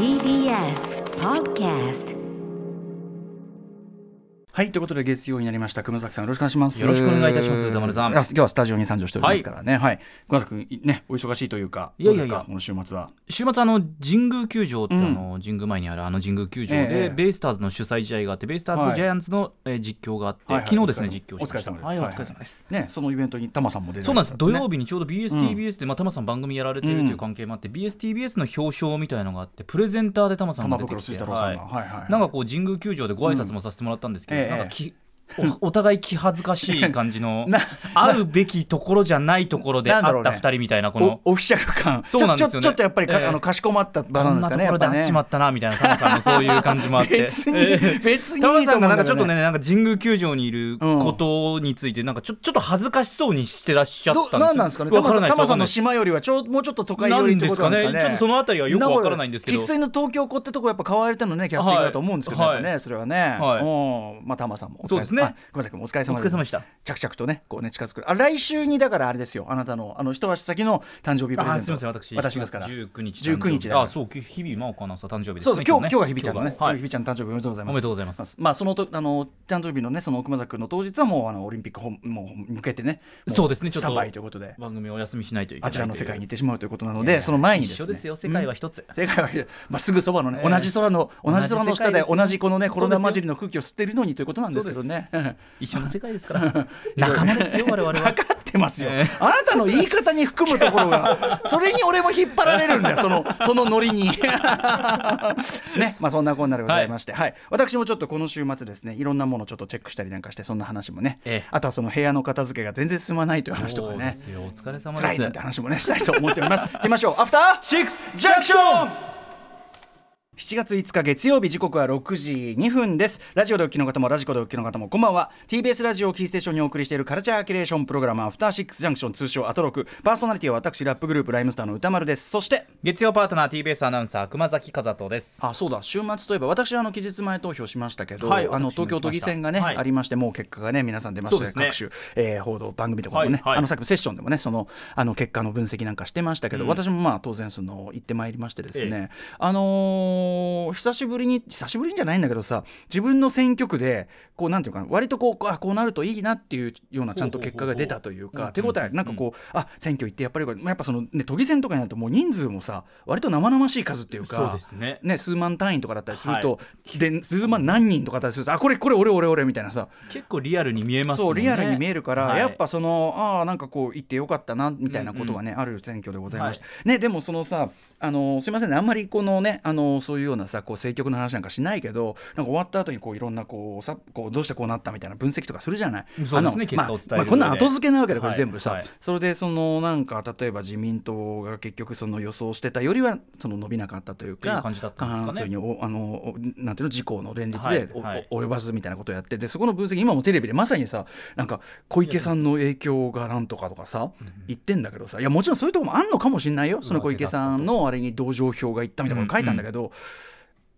TBS Podcast はいということで月曜になりました。熊崎さんよろしくお願いします。よろしくお願いいたします歌丸さん。今日はスタジオに参上しておりますからね。はい、熊崎君ねお忙しいというかいやいやいや。どうですか？この週末は。週末あの神宮球場って、うん。あの神宮前にあるあの神宮球場えで、えベイスターズの主催試合があってベイスターズジャイアンツの、えー実況があって、はいはい昨日ですね実況しました。お疲れ様です。はいおはい疲れ様です、ねそのイベントにタマさんも出てそうなんです、土曜日日にちょうど BSTBS で、まあ、タマさん番組やられているという関係もあって、BSTBS の表彰みたいのがあってプレゼンターでタマさんが出てきてははいはいい。なんかこう神宮球場でご挨拶もさせてもらったんですけど、ええなんかきお お互い気恥ずかしい感じの な会うべきところじゃないところで会った2人みたいなこのおオフィシャル感。そうなんですよね。ちょっとやっぱりか、ええ。あのかしこまった場こなんですかねんなところで会っちまったなみたいなタマさんのそういう感じもあって。別に、ええ。別にいいタマさんがなんかちょっとねなんか神宮球場にいることについてなんかちょちょっと恥ずかしそうにしてらっしゃったんです。なんなんですかね？タマさんタマさんの島よりはちょもうちょっと都会寄りってことなんですかね？ちょっとそのあたりはよくわからないんですけど。生粋の東京っ子ってとこやっぱ買われてのねキャスティングだと思うんですけど、はい。それはね、はい。うん。まあタマさんもそうですねあ熊崎君もお疲れ様お疲れ様でした。着々とねこうね近づく。あ来週にだからあれですよ。あなたのあの一足先の誕生日プレゼント。あすみません私私ですから。19日19日。だから。あそうき日々真央かなさ誕生日ですねそう今日今日がね日比ちゃんのね、今日が日比ちゃんの誕生日おめでとうございます。おめでとうございます。まあそのとあの誕生日のねその熊崎君の当日はもうあのオリンピック本もう向けてね、もそうですねちょっとということで。番組をお休みしないといけないあちらの世界に行にってしまうということなので、その前にですね。一緒ですよ世界は一つ。世界は、まあ、すぐそばのね、ええ同じ空の同じ空の下で同じこのねコロナ混じりの空気を吸っているのにということなんですけどね。一緒の世界ですから。仲間ですよ我々は。分かってますよ、ええ。あなたの言い方に含むところがそれに俺も引っ張られるんだよそのそのノリに。ねまあそんなこんなでございまして、はい。私もちょっとこの週末ですねいろんなものをちょっとチェックしたりなんかしてそんな話もね、ええ。あとはその部屋の片付けが全然進まないという話とかね。お疲れ様辛いですなんて話もねしたいと思っております。行きましょう。アフターシックスジャンクション7月5日月曜日時刻は6時2分です。ラジオでお聞きの方もラジコでお聞きの方もこんばんは。TBS ラジオをキーステーションにお送りしているカルチャーキュレーションプログラムアフターシックスジャンクション通称アトロク。パーソナリティは私ラップグループライムスターの歌丸です。そして月曜パートナー TBS アナウンサー熊崎和人です。あそうだ。週末といえば私あの期日前投票しましたけど、はいあの東京都議選がね、はい。ありましてもう結果がね皆さん出まして、そうですね。各種、えー報道番組とかもね、はいはい。あのさっきのセッションでもねそのあの結果の分析なんかしてましたけど、私もまあ当然その行ってまいりましてですね、あのー久しぶりに久しぶりにじゃないんだけどさ自分の選挙区でこうなんていうかな割とこうあこうなるといいなっていうようなちゃんと結果が出たというか手応えなんかこう、あ選挙行ってやっぱりやっぱそのね都議選とかになるともう人数もさ割と生々しい数っていうかそうですね。ね、数万単位とかだったりすると、で数万何人とかだったりするとあこれこれ俺俺俺みたいなさ。結構リアルに見えますね。そうリアルに見えるから、はい。やっぱそのああなんかこう行ってよかったなみたいなことがね、ある選挙でございました、ねでもそのさあのすいませんねあんまりこのねあのそういうようなさこう政局の話なんかしないけどなんか終わった後にこういろんなこうさこうどうしてこうなったみたいな分析とかするじゃない？そうですねまあまあ、こんな後付けなわけでこれ全部さ、はい。はいそれでそのなんか例えば自民党が結局その予想してたよりはその伸びなかったというかっていう感じだったんですかね。過半数におあのおなんていうの自公の連立で及ばずみたいなことをやってでそこの分析今もテレビでまさにさなんか小池さんの影響がなんとかとかさ言ってんだけどさ。いやもちろんそういうところもあんのかもしれないよ。その小池さんのあれに同情票がいったみたいなこと書いたんだけど、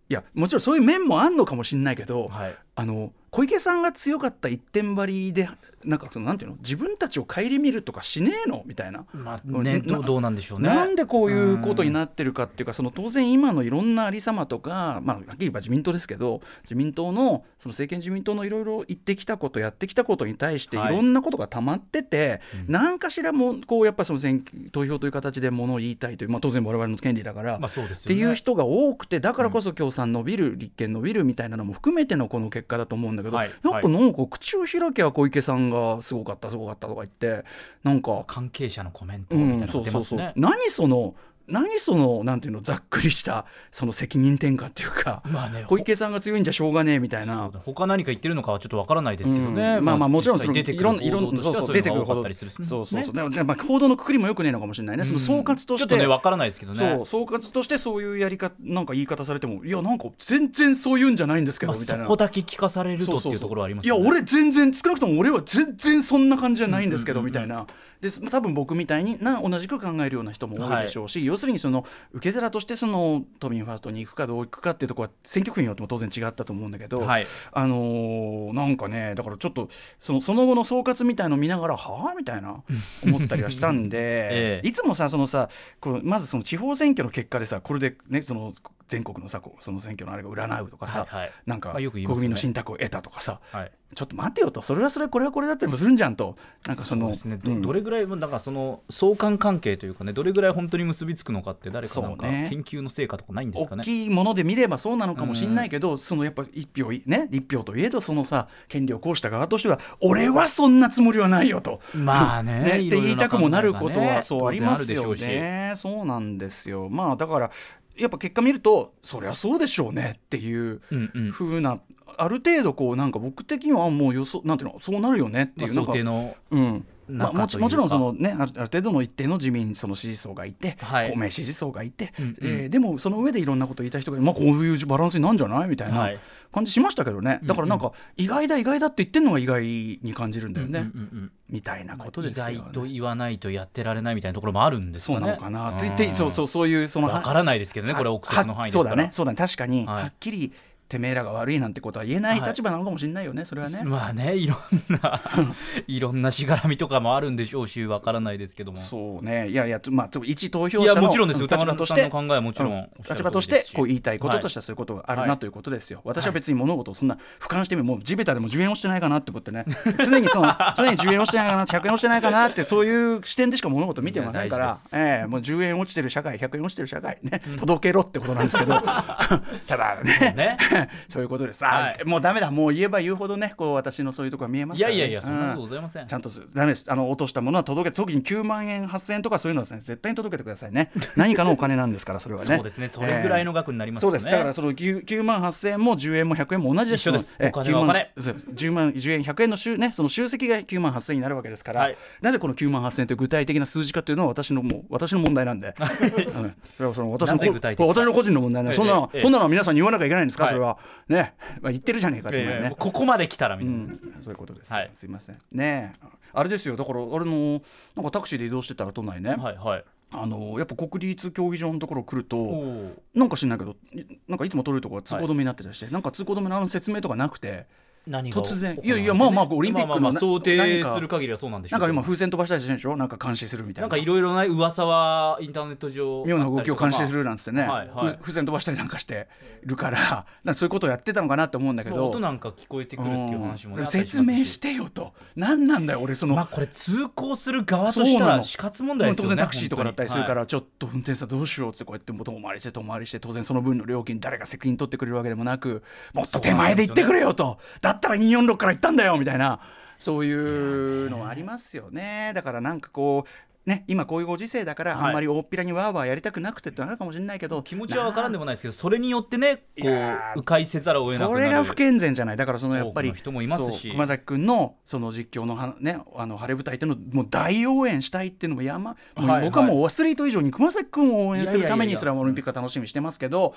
いやもちろんそういう面もあんのかもしれないけど、はい。あの小池さんが強かった一点張りでなんかそのなんていうの？自分たちを顧みるとかしねえの？みたいな。まあなねどうどうなんでしょうね。なんでこういうことになってるかっていうかその当然今のいろんなありさまとか、まあ、はっきり言えば自民党ですけど自民党のその政権自民党のいろいろ言ってきたことやってきたことに対していはい。ろんなことが溜まってて、何かしらもこうやっぱその選挙投票という形でものを言いたいという、まあ、当然我々の権利だから、まあそうですよね。っていう人が多くてだからこそ共産伸びる、立憲伸びるみたいなのも含めてのこの結果だと思うんだけど、はいやっぱなんか口を開きゃ小池さんがすごかったすごかったとか言ってなんか関係者のコメントうん、みたいなのそうそうそう、が出ますね何その何そのなんていうのざっくりしたその責任転嫁っていうか、まあね小池さんが強いんじゃしょうがねえみたいな。他何か言ってるのかはちょっとわからないですけどね、うんまあまあもちろんその出てくるいろんな出てくるほどったりするそうそうそう。ね。だからまあ報道のくくりもよくねえのかもしれないね。その総括として、ちょっとねわからないですけどね。そう総括としてそういうやり方なんか言い方されてもいやなんか全然そういうんじゃないんですけど、まあ、みたいな。そこだけ聞かされるとっていうところはありますよね。いや俺全然少なくとも俺は全然そんな感じじゃないんですけど、みたいな。で多分僕みたいにな同じく考えるような人も多いでしょうし、要するにその受け皿としてその都民ファーストに行くかどう行くかっていうところは選挙区によっても当然違ったと思うんだけど、はい。あのーなんかねだからちょっとそのその後の総括みたいのを見ながらはあ？みたいな思ったりはしたんで、ええ。いつもさそのさこのまずその地方選挙の結果でさこれでねその全国のさその選挙のあれが占うとかさ、はいはい。なんか国民の信託を得たとかさ、はい。ちょっと待てよとそれはそれこれはこれだったりもするんじゃんと。なんかそのね、どうん。どれぐらいなんかその相関関係というかねどれぐらい本当に結びつくのかって誰かなんか研究の成果とかないんですかね。大きいもので見ればそうなのかもしれないけど、そのやっぱ一票いね一票といえどそのさ権利を行使した側としては俺はそんなつもりはないよと。まあね ね、って言いたくもなることはそうありますよね。そうなんですよ。まあだからやっぱ結果見るとそりゃそうでしょうねっていううんうん。風な、ある程度こうなんか僕的にはもう予想なんていうのそうなるよねってまあいう、想定のうんまあ、もちもちろんその、ね、ある程度の一定の自民その支持層がいて、はい。公明支持層がいて、うんうん。えーでもその上でいろんなことを言いたい人が、まあ、こういうバランスになるんじゃない？みたいなはい。感じしましたけどね、だからなんか意外だ意外だって言ってるのが意外に感じるんだよね、うんうんうんみたいなことですよ、ね。外と言わないとやってられないみたいなところもあるんですかね。そうなのかなって言って、そうそうそういうそのわからないですけどねこれは憶測の範囲ですから。そうだね。そうだね。確かに、はい。はっきりてめえらが悪いなんてことは言えないはい。立場なのかもしれないよね、それはね。まあねいろんな いろんなしがらみとかもあるんでしょうしわからないですけども。そうね。いやいやつまあつ一投票いや者のもちろんです立場として考えはもちろん立場としてこう言いたいこととしてはそういうことがあるなということですよ、私は別に物事をそんな俯瞰してみもう地べたでも10円をしてないかなって思ってね。常にその 常に10円をしてないかな100円をしてないかなってそういう視点でしか物事を見てませんから。ええもう10円落ちてる社会100円落ちてる社会ね、届けろってことなんですけど。ただね。ね そういうことです、もうダメだ。もう言えば言うほどねこう私のそういうところが見えますから、ね、いやいやいやそんなことうんございません。ちゃんとすダメです。あの落としたものは届け特に9万円8000円とかそういうのはですね絶対に届けてくださいね。何かのお金なんですからそれはね。そうですね。それぐらいの額になりますよね。そうです。だからその 9, 9万8000円も10円も100円も同じです一緒です。えお金はお金。9万そう10万10円100円の収ねその集積が9万8000円になるわけですから、はい。なぜこの9万8000円という具体的な数字かというのは私のもう私の問題なんで、うん。それはその私の私の個人の問題なんで。そんなええ。そんなのは皆さんに言わなきゃいけないんですか、はい。それはね、まあ、言ってるじゃねえかっていうのはね、ええここまで来たらみうんな、ん、そういうことです、はい。すいません。ね。えあれですよ。だから俺のなんかタクシーで移動してたら都内ね、はいはい。あのやっぱ国立競技場のところ来るおとーなんか知んないけどいなんかいつも通るとこが通行止めになってたりして、なんか通行止めのあの説明とかなくて突然。いやいやまあまあオリンピックのまあまあまあ想定する限りはそうなんでしょなかうんけど今風船飛ばしたりしてるでしょ？なんか監視するみたいな。なんかいろいろな噂はインターネット上妙な動きを監視するななんつってね、はいはいふ風船飛ばしたりなんかしてるから なんかそういうことをやってたのかなって思うんだけど。音なんか聞こえてくるっていう話もね説明してよと。何なんだよ俺その、まあこれ通行する側としたら死活問題ですよね当然タクシーとかだったりするか本らちょっと運転手さんどうしようってこうやって遠回りして遠回りして当然その分の料金誰が責任取ってくれるわけでもなくもっと手前で行ってくれよと。だったら246から行ったんだよみたいな。そういうのはありますよね。だからなんかこうね、今こういうご時世だからはい。あんまり大っぴらにわーわーやりたくなくてってのあるかもしれないけど、当に気持ちは分からんでもないですけどそれによってねこう迂回せざるを得なくなるそれが不健全じゃない。だからそのやっぱり人もいますし。熊崎君のその実況のは、ね、あの晴れ舞台っていうのをもう大応援したいっていうのも山、もうはい僕はもうアスリート以上に熊崎君を応援するためにそれはオリンピックは楽しみにしてますけど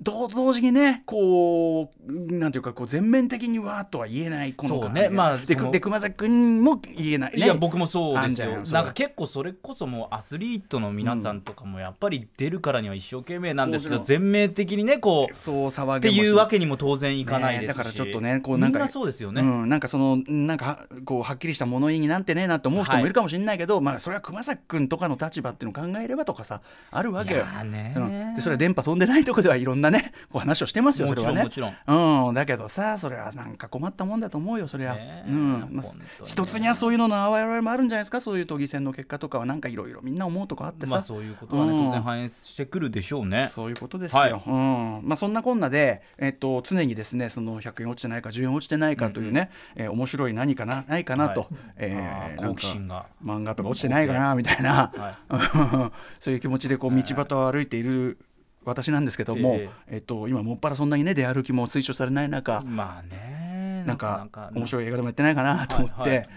同同時にねこうなんていうかこう全面的にわーっとは言えないこのそうね。まあでで熊崎君も言えない、ね、いや僕もそうですよ。なんか結構それこそもうアスリートの皆さんとかもやっぱり出るからには一生懸命なんですけど全面的にねこうそう騒っていうわけにも当然いかないですし、ねだからちょっとねこうなんかみんなそうですよね、うん、なんかそのなんかこうはっきりした物言いになんてねえなって思う人もいるかもしれないけど、まあそれは熊崎君とかの立場っていうのを考えればとかさあるわけよ。うん、でそれは電波飛んでないとこではいろんなねこう話をしてますよそれはね。もちろん。もうん、だけどさそれはなんか困ったもんだと思うよそれは。ねえうん。まあ一つにはそういうのの我々もあるんじゃないですか？そういう都議選の結果とかはなんかいろいろみんな思うとこあってさ。まあそういうことはね、うん。当然反映してくるでしょうね。そういうことですよ、はい。うん。まあ、そんなこんなで、えっと、常にですねその100円落ちてないか10円落ちてないかというね、えー面白い何かなないかなと、はいえー好奇心が。なんか漫画とか落ちてないかなみたいな、そういう気持ちでこう道端を歩いている私なんですけども、ええ。っと、今もっぱらそんなにね出歩きも推奨されない中、まあね。なんか面い白い映画でもやってないかなと思って、はいはい。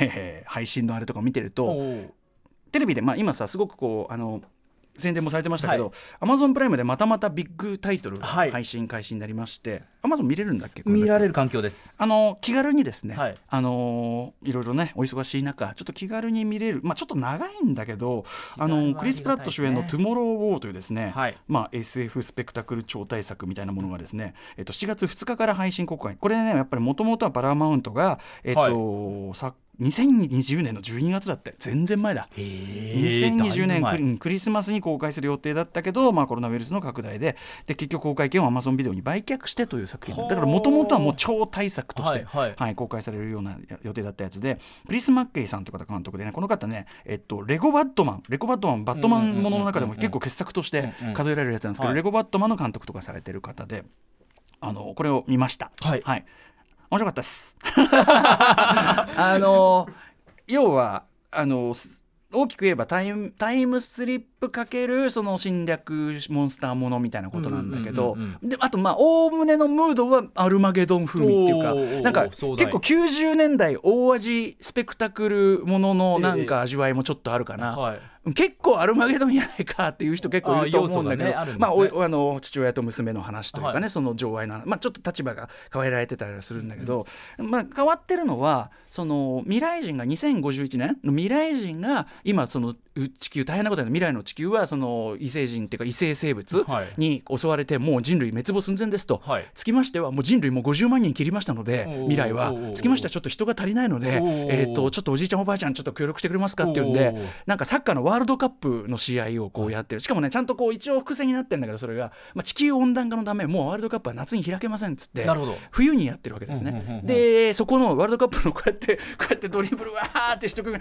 えー配信のあれとか見てると、テレビで、まあ、今さすごくこうあの宣伝もされてましたけど、はい。アマゾンプライムでまたまたビッグタイトル配信開始になりまして、アマゾン見れるんだっけ？見られる環境です。あの気軽にですね、はい。あのいろいろねお忙しい中ちょっと気軽に見れる。まあちょっと長いんだけどあのクリス・プラット主演の「ありがたいですねトゥモロー・ウォー」というですね、はい。まあ、SF スペクタクル超大作みたいなものがですね、えっと、7月2日から配信公開。これねやっぱりもともとはパラマウントが、えっとさ2020年の12月だって。全然前だ。2020年クリクリスマスに公開する予定だったけど、まあ、コロナウイルスの拡大で。で結局公開権を Amazon ビデオに売却してという作品。はあだからもともとはもう超大作として、はいはい。公開されるような予定だったやつでクリス・マッケイさんという方監督でねこの方ね、えっと、レゴバットマンレゴバットマンバットマンものの中でも結構傑作として数えられるやつなんですけど、はい。レゴバットマンの監督とかされてる方であのこれを見ました。はい。面白かったです。あの要はあのす大きく言えばタイムタイムスリップかけるその侵略モンスターものみたいなことなんだけどであとまあおおむねのムードはアルマゲドン風味っていうかなんか結構90年代大味スペクタクルもののなんか味わいもちょっとあるかな。はい結構アルマゲドンやないかっていう人結構いると思うんだけどあねあね。まあおあの父親と娘の話というかね、はい。その情愛の話まあちょっと立場が変えられてたりはするんだけど、まあ変わってるのはその未来人が2051年の未来人が今そのう地球大変なことだよ未来の地球はその異星人っていうか異星生物はい。に襲われてもう人類滅亡寸前ですと、はい。つきましてはもう人類もう50万人切りましたので未来は。つきましてはちょっと人が足りないのでえーとちょっとおじいちゃんおばあちゃんちょっと協力してくれますかっていうんでなんかサッカーのワールドカップの試合をこうやってる。しかもねちゃんとこう一応伏線になってるんだけどそれが、まあ、地球温暖化のためもうワールドカップは夏に開けませんっつって冬にやってるわけですね、でそこのワールドカップのこうやって こうやってドリブルわーってしてくるわ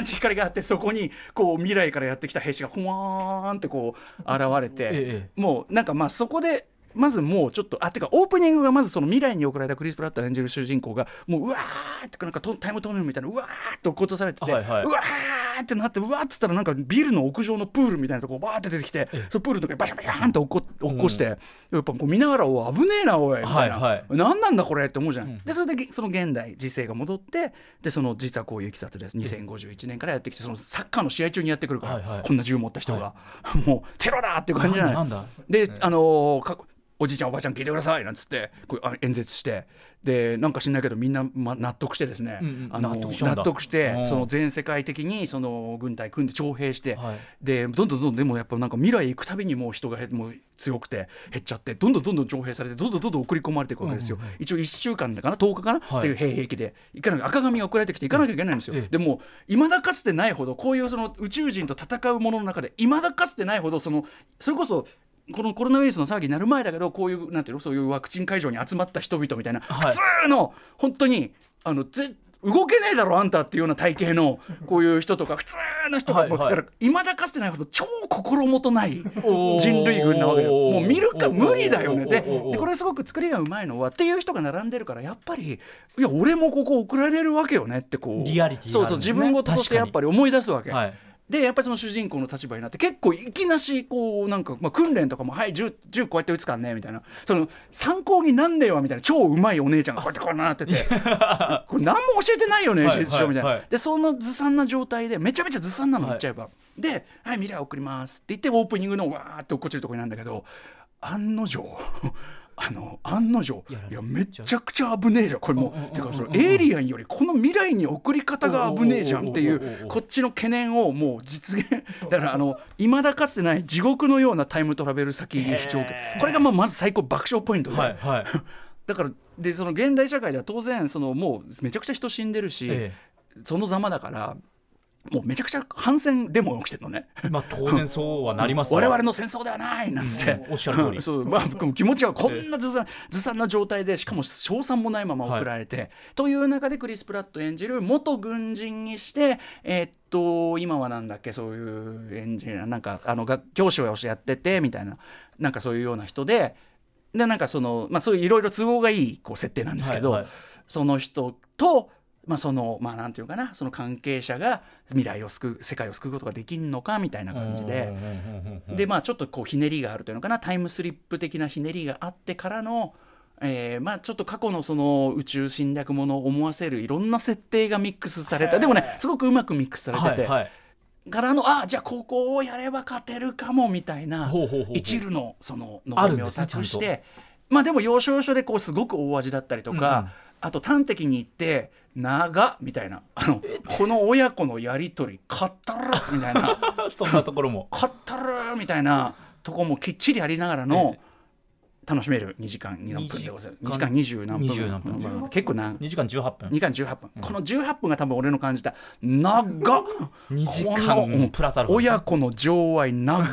ーって光があってそこにこう未来からやってきた兵士がほわーんってこう現れて、ええ。もうなんかまあそこでまずもうちょっとあてかオープニングがまずその未来に送られたクリス・プラット演じる主人公がもううわーってなんかトタイムトンネルみたいなうわーって落っことされてて、はいはい。うわーってなってうわーっつったらなんかビルの屋上のプールみたいなとこバーって出てきてそのプールのとこにバシャバシャンって落っこ落っこして、やっぱこう見ながらお危ねえなおいみたいな、はいはい。何なんだこれって思うじゃん、でそれでげその現代時勢が戻ってでその実はこういういきさつです2051年からやってきてそのサッカーの試合中にやってくるから、はいはい。こんな銃持った人が、もうテロだっていう感じじゃない。で、あのーかおじいちゃんおばあちゃん聞いてくださいなんつってこうあ演説して。でなんか知んないけどみんな、ま、納得してですね、うんうん。あの納得してうん。その全世界的にその軍隊組んで徴兵して、はい。でどんどんどんどんでもやっぱなんか未来行くたびにもう人が減もう強くて減っちゃってどんどんどんどん徴兵されてどんどんどんどん送り込まれていくわけですよ、一応1週間だかな10日かな、はい。っていう兵役で。行かな赤紙が送られてきて行かなきゃいけないんですよ、ええ。でもいまだかつてないほどこういうその宇宙人と戦うものの中でいまだかつてないほどそのそれこそこのコロナウイルスの騒ぎになる前だけどこういうなんていうのそういうワクチン会場に集まった人々みたいな、はい。普通の本当にあのぜ動けねえだろあんたっていうような体型のこういう人とか普通の人がはいはいもうだからい。まだかつてないほど超心もとない人類軍なわけだよ。もう見るか無理だよね。でこれすごく作りがうまいのはっていう人が並んでるからやっぱりいや俺もここ送られるわけよねってこうリアリティそうそう自分事としてやっぱり思い出すわけ。はいでやっぱりその主人公の立場になって結構いきなしこうなんか、まあ、訓練とかも「はい銃銃こうやって撃つからね」みたいな。その参考になんねえわみたいな超うまいお姉ちゃんがこうやってこうなってて。これ何も教えてないよねはい事実上みたいな、はいはいでそのずさんな状態でめちゃめちゃずさんなのはい。言っちゃえば、で「はい未来送ります」って言ってオープニングのわーって落っこちるところになんだけど案の定あの案の定いやめちゃくちゃ危ねえじゃん。これもうてかそのエイリアンよりこの未来に送り方が危ねえじゃんっていおうこっちの懸念をもう実現。だからあの未だかつてない地獄のようなタイムトラベル先に視聴へー。これがまあまず最高爆笑ポイントで、はいはい。だからでその現代社会では当然そのもうめちゃくちゃ人死んでるし、え。そのざまだからもうめちゃくちゃ反戦デモが起きてるのね。えまあ当然そうはなりますわ。我々の戦争ではないなんつって、うん。おっしゃる通り。そう。まあ、気持ちはこんなずさんずさんな状態でしかも賞賛もないまま送られて、という中でクリス・プラット演じる元軍人にしてえーっと今はなんだっけそういうエンジニアなんかあの学教師をやっててみたいな。なんかそういうような人ででなんかその、まあ、そういういろいろ都合がいいこう設定なんですけど、はいはい。その人と、まあ、そのまあなんていうかなその関係者が未来を救う世界を救うことができるのかみたいな感じで。でまあちょっとこうひねりがあるというのかなタイムスリップ的なひねりがあってからの、えーまあちょっと過去のその宇宙侵略ものを思わせるいろんな設定がミックスされた。でもねすごくうまくミックスされてて、はいはい。からのあじゃあここをやれば勝てるかもみたいな一縷のそのあるん望みを託してまあでも要所要所でこうすごく大味だったりとか、うんうん。あと端的に言って長っみたいな。あのこの親子のやり取りかったるみたいな。そんなところも。かったるみたいな。とこもきっちりありながらの楽しめる。2時間何分でございます。2時間。20何分。20何分。うん。結構な2時間18分。2時間18分、この18分が多分俺の感じた長っ。2時こ間プラスアルファ親子の情愛長っ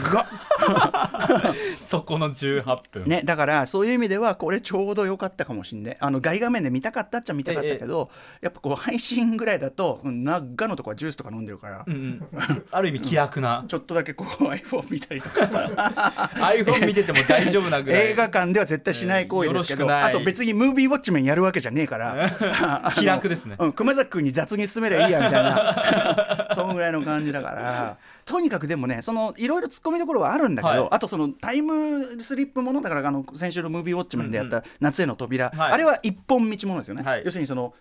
そこの18分。ね、だからそういう意味ではこれちょうど良かったかもしんないあの外画面で見たかったっちゃ見たかったけど、やっぱこう配信ぐらいだと長のとこはジュースとか飲んでるから、うんうん。ある意味気楽な。ちょっとだけこう iPhone 見たりとか。iPhone 見てても大丈夫なぐらい。映画館では絶対しない行為ですけど、えあと別にムービーウォッチメンやるわけじゃねえから。気楽ですね。うん、熊崎君に雑に進めりゃいいやみたいな。そんぐらいの感じだからとにかくでもねそのいろいろ突っ込みどころはあるんだけど、はい。あとそのタイムスリップものだからあの先週のムービーウォッチメンでやった「夏への扉」はい。あれは一本道ものですよね、はい。要するにその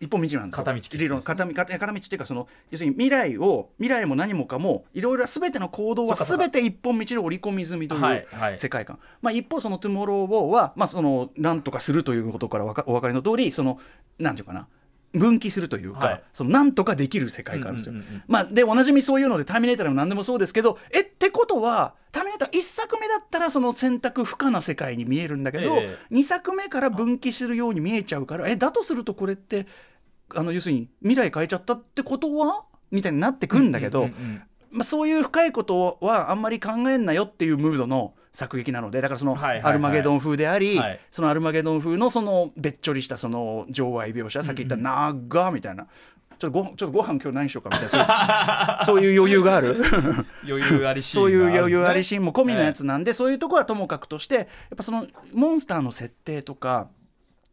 一本道なんですよ。片道片道片片道っていうかその要するに未来を未来も何もかもいろいろ全ての行動は全て一本道で織り込み済みという、はいはい。世界観、まあ、一方その「トゥモロー・ウォー」は、まあ、その何とかするということからお分かりの通りそのなんていうかな分岐するというか、はい。そのなんとかできる世界観ですよ。まあ、でおなじみそういうので「ターミネーター」でも何でもそうですけどえってことは「ターミネーター」1作目だったらその選択不可な世界に見えるんだけど、え2作目から分岐するように見えちゃうからえだとするとこれってあの要するに未来変えちゃったってことはみたいになってくんだけど、まあ、そういう深いことはあんまり考えんなよっていうムードの作劇なのでだからそのアルマゲドン風であり、はい。そのアルマゲドン風のそのべっちょりしたその情愛描写さっき言った「長」みたいな。ちょっとごちょっとご飯今日何しようかみたいな。そういう余裕がある。余裕ありシーンそういう余裕ありシーンも込みのやつなんで、そういうところはともかくとしてやっぱそのモンスターの設定とか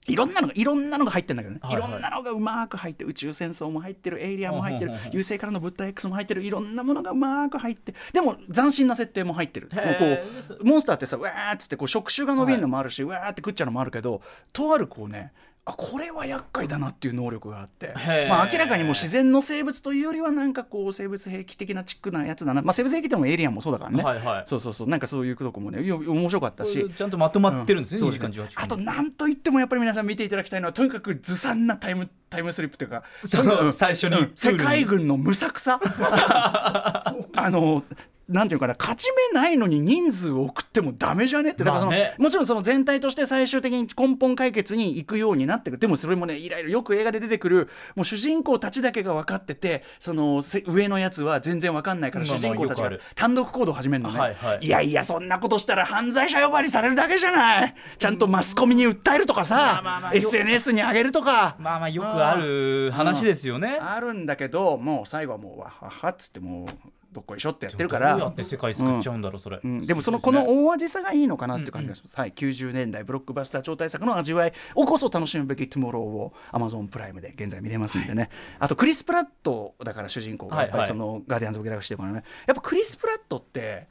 いろんなのがいろんなのが入ってるんだけどね、はいはい。いろんなのがうまく入って宇宙戦争も入ってるエイリアンも入ってる優勢からの物体 X も入ってるいろんなものがうまく入ってでも斬新な設定も入ってる。もうこへうモンスターってさうわーっつってこう触手が伸びるのもあるし、うわーって食っちゃうのもあるけどとあるこうねあこれは厄介だなっていう能力があって。まあ明らかにもう自然の生物というよりはなんかこう生物兵器的なチックなやつだな。まあ生物兵器でもエイリアンもそうだからね、はいはい。そうそうそう。なんかそういうとこもね面白かったし、ちゃんとまとまってるんですね、そう2時間18分あとなんといってもやっぱり皆さん見ていただきたいのはとにかくずさんなタイムタイムスリップというか そのうん。最初にうん。世界軍の無策さ。あのなんていうかな勝ち目ないのに人数を送ってもダメじゃね？ってだからその、まあねもちろんその全体として最終的に根本解決に行くようになってるでもそれもねいろいろよく映画で出てくるもう主人公たちだけが分かっててそのせ上のやつは全然分かんないからまあ主人公たちが単独行動を始めるのね、はいはい。やいやそんなことしたら犯罪者呼ばわりされるだけじゃない。ちゃんとマスコミに訴えるとかさ、まあまあまあよ SNS に上げるとか。まあまあよくある話ですよね、あるんだけどもう最後はもうわははっつってもうどっこいしょってやってるかどうやらって世界救っちゃうんだろうそれ、うん。でもそのこの大味さがいいのかなっていう感じがします、はい、90年代ブロックバスター超大作の味わいをこそ楽しむべき「トゥモロー」を Amazon プライムで現在見れますんでね、あとクリス・プラットだから主人公がやっぱりそのガーディアンズ・オブ・ギャラクシーとかねやっぱクリス・プラットって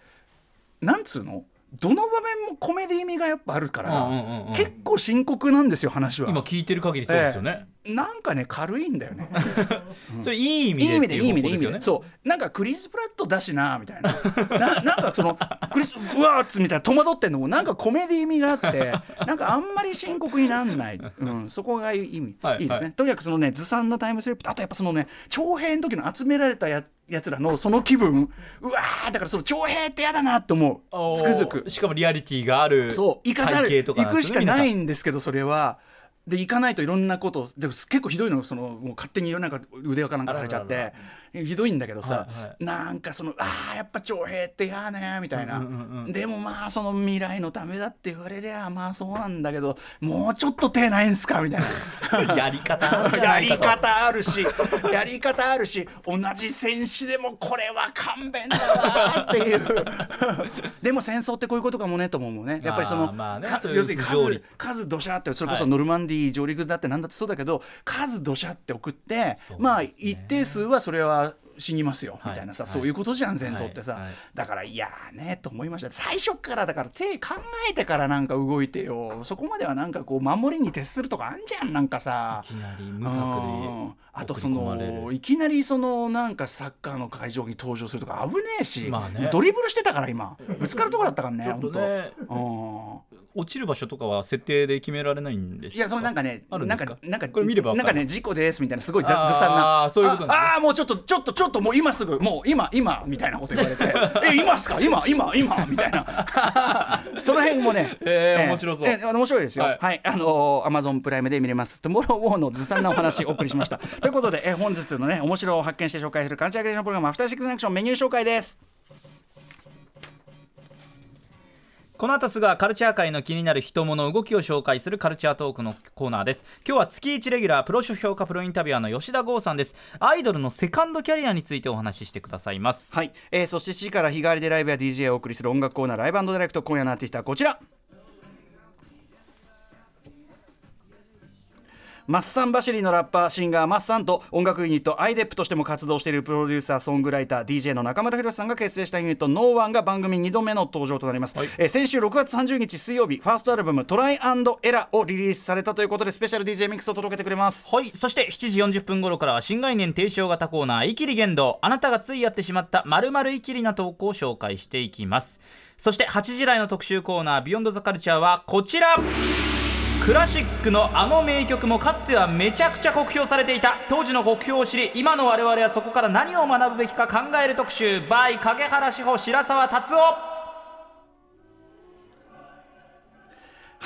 なんつうの？どの場面もコメディ味がやっぱあるから、うんうんうんうん。結構深刻なんですよ話は。今聞いてる限りそうですよね、なんかね軽いんだよね。それいい意味いい意味でいい意味でいい意味で。そう。なんかクリス・プラットだしなみたいな。ななんかそのクリスうわーっつみたいな戸惑ってんのもなんかコメディ味があって なんかあんまり深刻になんない、うん、そこがいい意味、はいい、いですね、はとにかくそのねずさんなタイムスリップとあとやっぱそのね徴兵の時の集められたややつらのその気分。うわーだからその徴兵って嫌だなと思う。つくづく。しかもリアリティがあるそう行かされ行くしかないんんですけどそれはで行かないといろんなことでも結構ひどいのそのもう勝手になんか腕輪かなんかされちゃって。ひどいんだけどさ、はいはなんかそのあーやっぱ徴兵って嫌ねみたいな、うんうんうんうん。でもまあその未来のためだって言われりゃまあそうなんだけどもうちょっと手ないんすかみたいな。やり方やり方あるしやり方あるし同じ戦士でもこれは勘弁だなっていう。でも戦争ってこういうことかもねと思うもんね。やっぱりその、ね要するに数数どしゃってそれこそはい。ノルマンディー上陸だってなんだってそうだけど数どしゃって送って、まあ一定数はそれは死にますよ、はい。みたいなさ、はい。そういうことじゃん戦争ってさ、はい。はいだからいやーねと思いました。最初からだから手考えてからなんか動いてよ。そこまではなんかこう守りに徹するとかあんじゃんなんかさ。いきなり無策うん。であとそのいきなりそのなんかサッカーの会場に登場するとか危ねえし、まあね。ドリブルしてたから今。ぶつかるとこだったからねちょっとね。本当落ちる場所とかは設定で決められないんですか？いやそのなんかねあるんですか？なんかなんかこれ見ればなんかね事故ですみたいなすごいざあーずさんなそういうことね。ああーもうちょっとちょっとちょっともう今すぐもう今今みたいなこと言われて え今っすか？今今今？みたいな。その辺もねえー面白そう。えー面白いですよ。ははい。い、あのアマゾンプライムで見れます。トゥモローウォーのずさんなお話お送りしました ということで、えー本日のね面白を発見して紹介するカルチャークリエーションプログラムアフターシックスジャンクションメニュー紹介ですこの後すぐはカルチャー界の気になる人物動きを紹介するカルチャートークのコーナーです。今日は月1レギュラープロ書評家プロインタビュアーの吉田豪さんです。アイドルのセカンドキャリアについてお話ししてくださいます。はい、えーそして C から日替わりでライブや DJ をお送りする音楽コーナー Live Direct。今夜のアーティストはこちら。マッサンバシリのラッパーシンガーマッサンと音楽ユニット i-dep としても活動しているプロデューサーソングライター DJ の中村宏さんが結成したユニットノーワンが番組2度目の登場となります、はいえー先週6月30日水曜日ファーストアルバム「 Trial and Error」をリリースされたということでスペシャル DJ ミックスを届けてくれます。はい。そして7時40分頃からは新概念提唱型コーナー「イキリ言動」あなたがついやってしまった〇〇イキリな投稿を紹介していきます。そして8時台の特集コーナー「ビヨンドザカルチャーはこちら。クラシックのあの名曲もかつてはめちゃくちゃ酷評されていた。当時の酷評を知り今の我々はそこから何を学ぶべきか考える特集。by 影原志保白沢達夫。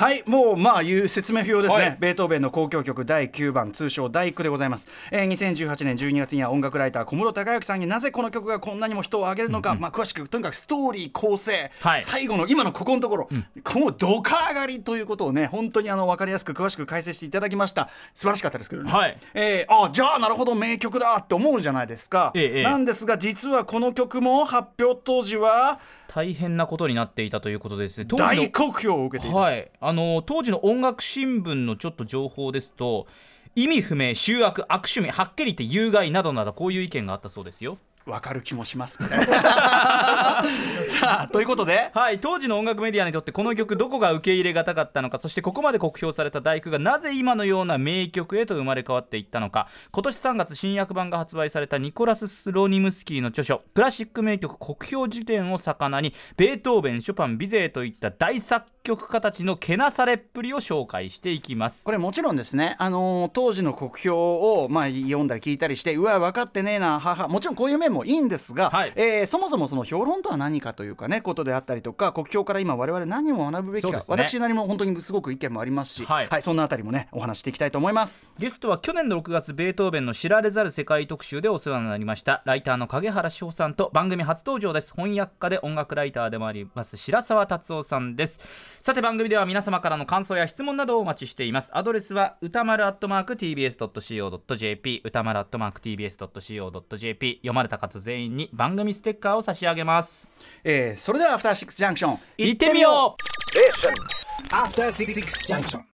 はいもうまあいう説明不要ですね、はい。ベートーベンの交響曲第9番通称第9でございます、えー2018年12月には音楽ライター小室孝之さんになぜこの曲がこんなにも人を挙げるのか、まあ詳しくとにかくストーリー構成、はい。最後の今のここのところ、このドカ上がりということをね本当にあの分かりやすく詳しく解説していただきました。素晴らしかったですけどね、はい。えーあじゃあなるほど名曲だって思うじゃないですか、ええええ。なんですが実はこの曲も発表当時は大変なことになっていたということですね。大酷評を受けていた、はい、あの当時の音楽新聞のちょっと情報ですと意味不明醜悪悪趣味はっきり言って有害などなどこういう意見があったそうですよ。わかる気もします さ あということで？はい当時の音楽メディアにとってこの曲どこが受け入れがたかったのかそしてここまで酷評された大工がなぜ今のような名曲へと生まれ変わっていったのか。今年3月新訳版が発売されたニコラス・スロニムスキーの著書「クラシック名曲酷評辞典」を魚にベートーベンショパンビゼーといった大作曲家たちのけなされっぷりを紹介していきます。これもちろんですね、あのー当時の国評を、まあ、読んだり聞いたりしてうわ分かってねえなははもちろんこういう面もいいんですが、はい。えーそもそもその評論とは何かというかねことであったりとか国評から今我々何を学ぶべきか、ね。私なりも本当にすごく意見もありますし、はい。そんなあたりもねお話していきたいと思います。ゲストは去年の6月ベートーベンの知られざる世界特集でお世話になりましたライターの影原志保さんと番組初登場です。翻訳家で音楽ライターでもあります白沢達夫さんです。さて番組では皆様からの感想や質問などをお待ちしています。アドレスは歌丸アットマーク TBS.CO.JP 歌丸アットマーク TBS.CO.JP 読まれた方全員に番組ステッカーを差し上げます。えーそれではアフターシックスジャンクション行ってみよう After Six Junction.